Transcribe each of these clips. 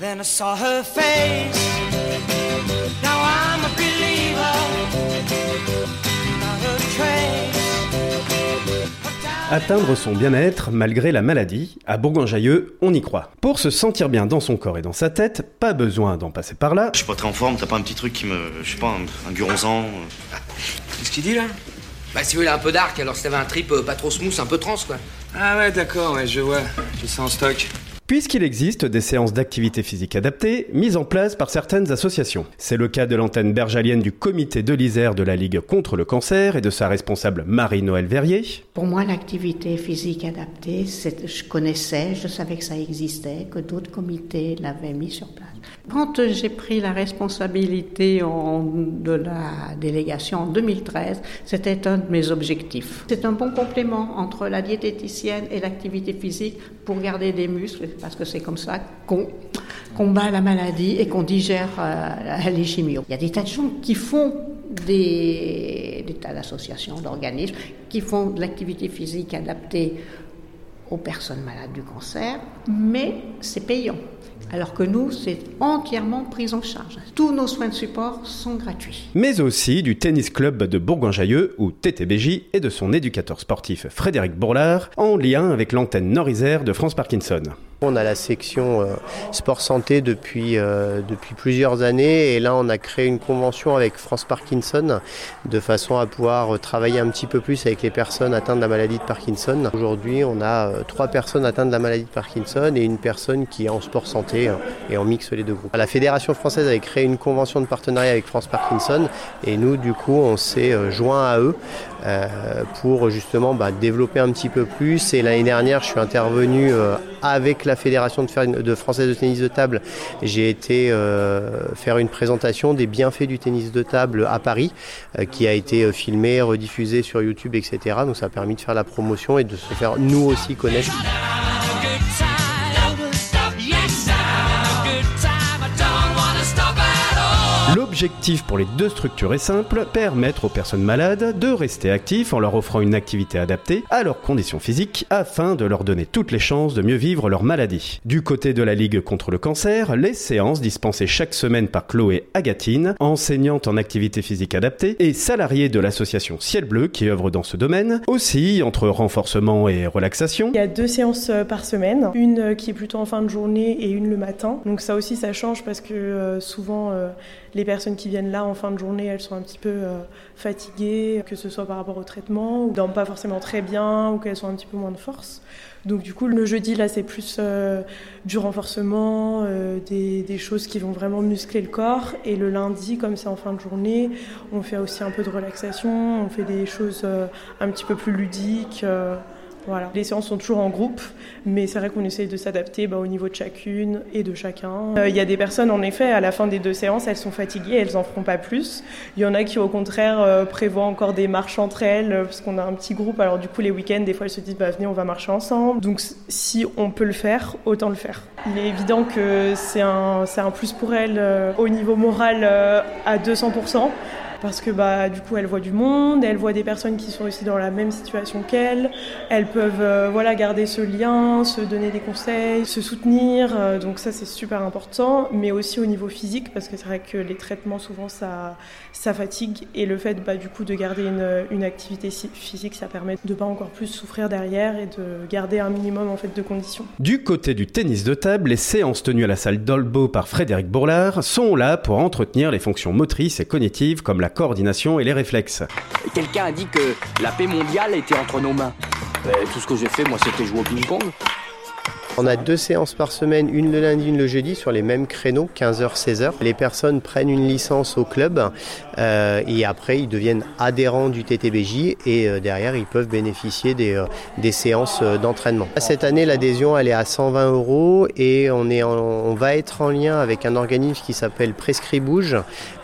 Then I saw her face. Now I'm a believer. Not a trace. Atteindre son bien-être malgré la maladie, à Bourgoin-Jallieu, on y croit. Pour se sentir bien dans son corps et dans sa tête, pas besoin d'en passer par là. Je suis pas très en forme, t'as pas un petit truc qui me. Je sais pas, un, un guronzan euh. Qu'est-ce qu'il dit là? Bah si vous voulez un peu dark, alors si t'avais un trip euh, pas trop smooth, un peu trans quoi. Ah ouais, d'accord, ouais, je vois. J'ai ça en stock. Puisqu'il existe des séances d'activité physique adaptées mises en place par certaines associations. C'est le cas de l'antenne bergalienne du comité de l'Isère de la Ligue contre le cancer et de sa responsable Marie-Noël Verrier. Pour moi, l'activité physique adaptée, je connaissais, je savais que ça existait, que d'autres comités l'avaient mis sur place. Quand euh, j'ai pris la responsabilité de la délégation en 2013, c'était un de mes objectifs. C'est un bon complément entre la diététicienne et l'activité physique pour garder des muscles, parce que c'est comme ça qu'on combat la maladie et qu'on digère euh, les chimios. Il y a des tas de gens qui font des, tas d'associations, d'organismes, qui font de l'activité physique adaptée aux personnes malades du cancer, mais c'est payant. Alors que nous, c'est entièrement pris en charge. Tous nos soins de support sont gratuits. Mais aussi du tennis club de Bourgoin-Jallieu, ou TTBJ, et de son éducateur sportif Frédéric Bourlard, en lien avec l'antenne Nord-Isère de France Parkinson. On a la section euh, sport santé depuis, euh, depuis plusieurs années et là on a créé une convention avec France Parkinson de façon à pouvoir euh, travailler un petit peu plus avec les personnes atteintes de la maladie de Parkinson. Aujourd'hui on a trois personnes atteintes de la maladie de Parkinson et une personne qui est en sport santé et on mixe les deux groupes. La Fédération française avait créé une convention de partenariat avec France Parkinson et nous du coup on s'est joint à eux pour justement bah, développer un petit peu plus. Et l'année dernière, je suis intervenu euh, avec la Fédération de, de française de tennis de table. J'ai été euh, faire une présentation des bienfaits du tennis de table à Paris, euh, qui a été euh, filmé, rediffusé sur YouTube, etc. Donc ça a permis de faire la promotion et de se faire nous aussi connaître. L'objectif pour les deux structures est simple, permettre aux personnes malades de rester actifs en leur offrant une activité adaptée à leurs conditions physiques afin de leur donner toutes les chances de mieux vivre leur maladie. Du côté de la Ligue contre le cancer, les séances dispensées chaque semaine par Chloé Agatine, enseignante en activité physique adaptée et salariée de l'association Ciel Bleu qui œuvre dans ce domaine, aussi entre renforcement et relaxation. Il y a deux séances euh, par semaine, une euh, qui est plutôt en fin de journée et une le matin. Donc ça aussi ça change parce que euh, souvent les personnes qui viennent là en fin de journée, elles sont un petit peu euh, fatiguées, que ce soit par rapport au traitement, ou dorment pas forcément très bien, ou qu'elles ont un petit peu moins de force. Donc du coup le jeudi là c'est plus euh, du renforcement, euh, des, choses qui vont vraiment muscler le corps. Et le lundi, comme c'est en fin de journée, on fait aussi un peu de relaxation, on fait des choses un petit peu plus ludiques. Voilà. Les séances sont toujours en groupe, mais c'est vrai qu'on essaye de s'adapter bah, au niveau de chacune et de chacun. Euh, Il y a des personnes, en effet, à la fin des deux séances, elles sont fatiguées, elles en feront pas plus. Il y en a qui, au contraire, euh, prévoient encore des marches entre elles, euh, parce qu'on a un petit groupe. Alors du coup, les week-ends, des fois, elles se disent, bah, venez, on va marcher ensemble. Donc si on peut le faire, autant le faire. Il est évident que c'est un, un plus pour elles au niveau moral à 200% parce que bah du coup elles voient du monde, elles voient des personnes qui sont aussi dans la même situation qu'elles, elles peuvent euh, voilà garder ce lien, se donner des conseils, se soutenir, euh, donc ça c'est super important, mais aussi au niveau physique parce que c'est vrai que les traitements souvent ça ça fatigue. Et le fait bah du coup de garder une, une activité si- physique ça permet de pas encore plus souffrir derrière et de garder un minimum en fait de conditions. Du côté du tennis de table, les séances tenues à la salle d'Olbo par Frédéric Bourlard sont là pour entretenir les fonctions motrices et cognitives comme la coordination et les réflexes. Quelqu'un a dit que la paix mondiale était entre nos mains. Euh, tout ce que j'ai fait, moi, c'était jouer au ping-pong. On a deux séances par semaine, une le lundi, une le jeudi, sur les mêmes créneaux, 15h, 16h. Les personnes prennent une licence au club euh, et après ils deviennent adhérents du TTBJ et euh, derrière ils peuvent bénéficier des, euh, séances d'entraînement. Cette année l'adhésion elle est à 120 euros et on, est on va être en lien avec un organisme qui s'appelle Prescribouge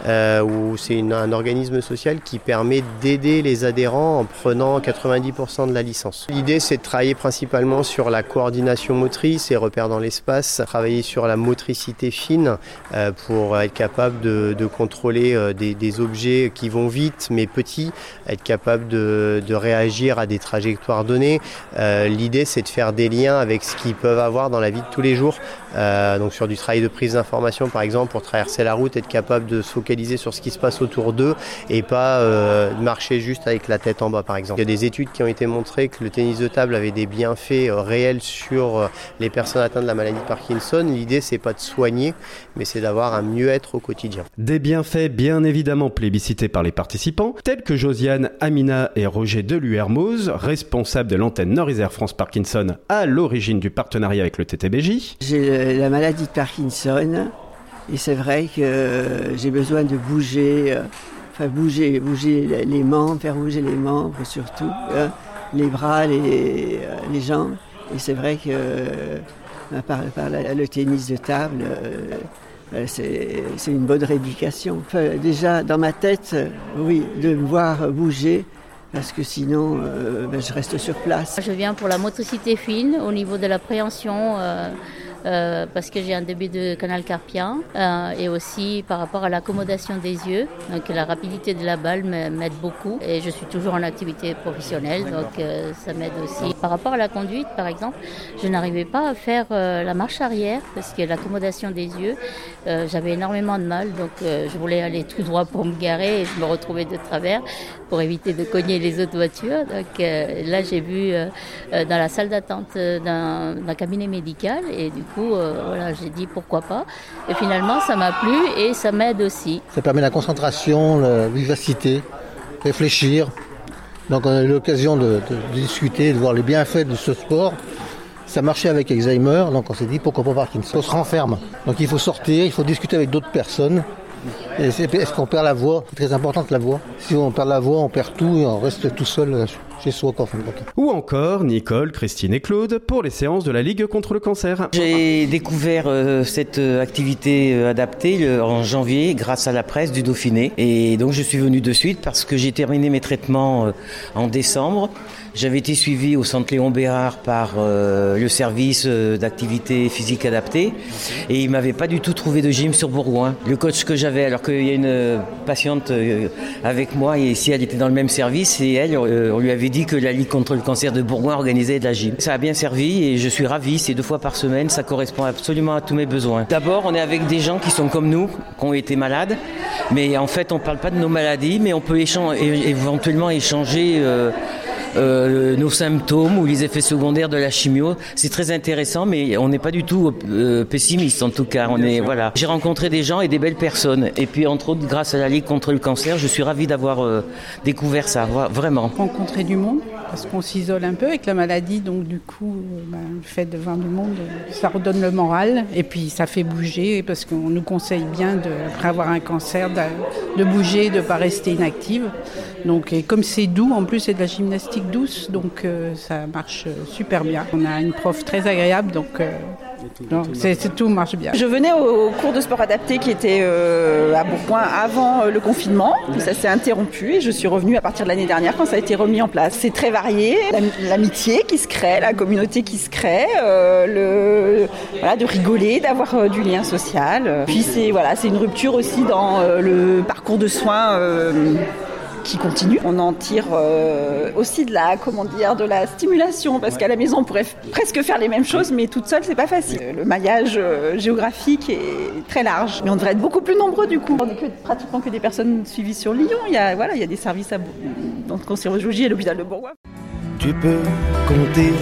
où c'est un organisme social qui permet d'aider les adhérents en prenant 90% de la licence. L'idée c'est de travailler principalement sur la coordination motrice motrices et repères dans l'espace, travailler sur la motricité fine euh, pour être capable de, contrôler euh, des, objets qui vont vite mais petits, être capable de, réagir à des trajectoires données. Euh, L'idée c'est de faire des liens avec ce qu'ils peuvent avoir dans la vie de tous les jours. Donc sur du travail de prise d'information par exemple pour traverser la route, être capable de se focaliser sur ce qui se passe autour d'eux et pas marcher juste avec la tête en bas par exemple. Il y a des études qui ont été montrées que le tennis de table avait des bienfaits réels sur les personnes atteintes de la maladie de Parkinson. L'idée c'est pas de soigner mais c'est d'avoir un mieux-être au quotidien. Des bienfaits bien évidemment plébiscités par les participants, tels que Josiane, Amina et Roger Deluermoz, responsables de l'antenne Nord-Isère France Parkinson à l'origine du partenariat avec le TTBJ. J'ai la maladie de Parkinson et c'est vrai que j'ai besoin de bouger, euh, enfin bouger, bouger les- membres, faire bouger les membres surtout, hein, les bras, les, euh, les jambes. Et c'est vrai que euh, par, le tennis de table, euh, euh, c'est une bonne rééducation. Déjà dans ma tête, oui, de me voir bouger. Parce que sinon, ben, je reste sur place. Je viens pour la motricité fine au niveau de l'appréhension. Euh, parce que j'ai un début de canal carpien euh, et aussi par rapport à l'accommodation des yeux. Donc la rapidité de la balle m'aide beaucoup et je suis toujours en activité professionnelle donc euh, ça m'aide aussi. Par rapport à la conduite par exemple, je n'arrivais pas à faire euh, la marche arrière parce que l'accommodation des yeux, euh, j'avais énormément de mal donc euh, je voulais aller tout droit pour me garer et je me retrouvais de travers pour éviter de cogner les autres voitures. Donc euh, là j'ai vu dans la salle d'attente d'un d'un cabinet médical et du coup euh, voilà j'ai dit pourquoi pas et finalement ça m'a plu et ça m'aide aussi. Ça permet la concentration, la vivacité, réfléchir. Donc on a eu l'occasion de, de- de discuter, de voir les bienfaits de ce sport. Ça marchait avec Alzheimer, donc on s'est dit pourquoi pas Parkinson. On se renferme. Donc il faut sortir, il faut discuter avec d'autres personnes. Est-ce qu'on perd la voix? C'est très important que la voix. Si on perd la voix, on perd tout et on reste tout seul euh, chez soi. Quoi, en fin de compte. Ou encore Nicole, Christine et Claude pour les séances de la Ligue contre le cancer. J'ai découvert euh, cette euh, activité euh, adaptée en janvier grâce à la presse du Dauphiné. Et donc je suis venu de suite parce que j'ai terminé mes traitements euh, en décembre. J'avais été suivi au centre Léon Bérard par euh, le service euh, d'activité physique adaptée et il m'avait pas du tout trouvé de gym sur Bourgoin. Le coach que j'avais, alors qu'il y a une patiente euh, avec moi et ici elle était dans le même service et elle, euh, on lui avait dit que la Ligue contre le cancer de Bourgoin organisait de la gym. Ça a bien servi et je suis ravi, c'est deux fois par semaine, ça correspond absolument à tous mes besoins. D'abord, on est avec des gens qui sont comme nous, qui ont été malades, mais en fait on parle pas de nos maladies, mais on peut éventuellement échanger euh, euh, nos symptômes ou les effets secondaires de la chimio. C'est très intéressant, mais on n'est pas du tout euh, pessimiste en tout cas. On est voilà. J'ai rencontré des gens et des belles personnes. Et puis entre autres, grâce à la Ligue contre le cancer, je suis ravi d'avoir euh, découvert ça. Vra- Vraiment. rencontrer du monde parce qu'on s'isole un peu avec la maladie donc du coup euh, ben, le fait de voir du monde euh, ça redonne le moral et puis ça fait bouger parce qu'on nous conseille bien de, après avoir un cancer de, de bouger de pas rester inactive donc et comme c'est doux en plus c'est de la gymnastique douce donc euh, ça marche euh, super bien on a une prof très agréable donc euh, c'est, tout marche bien Je venais au cours de sport adapté qui était à Bourgoin avant le confinement. Ça s'est interrompu et je suis revenue à partir de l'année dernière quand ça a été remis en place. C'est très varié, L'am- l'amitié qui se crée, la communauté qui se crée, le, voilà, de rigoler, d'avoir du lien social. Puis c'est voilà, c'est une rupture aussi dans le parcours de soins. Qui continue. On en tire euh, aussi de la, comment dire, de la stimulation parce qu'à la maison on pourrait presque faire les mêmes choses, mais toute seule c'est pas facile. Le maillage euh, géographique est très large, mais on devrait être beaucoup plus nombreux du coup. On n'est que pratiquement que des personnes suivies sur Lyon. Il y a voilà, il y a des services à, dans le cancérologie et l'hôpital de Bourgoin. Tu peux compter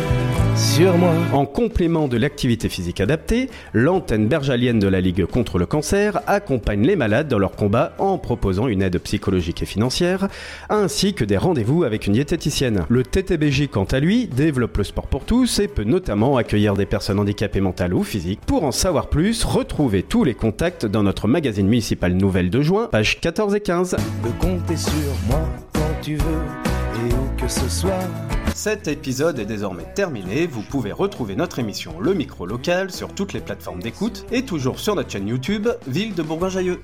sur moi. En complément de l'activité physique adaptée, l'antenne bergalienne de la Ligue contre le cancer accompagne les malades dans leur combat en proposant une aide psychologique et financière, ainsi que des rendez-vous avec une diététicienne. Le TTBJ, quant à lui, développe le sport pour tous et peut notamment accueillir des personnes handicapées mentales ou physiques. Pour en savoir plus, retrouvez tous les contacts dans notre magazine municipal Nouvelle de juin, pages 14 et 15. peux compter sur moi quand tu veux et où que ce soit. Cet épisode est désormais terminé. Vous pouvez retrouver notre émission Le Micro Local sur toutes les plateformes d'écoute et toujours sur notre chaîne YouTube Ville de Bourgoin-Jailleux.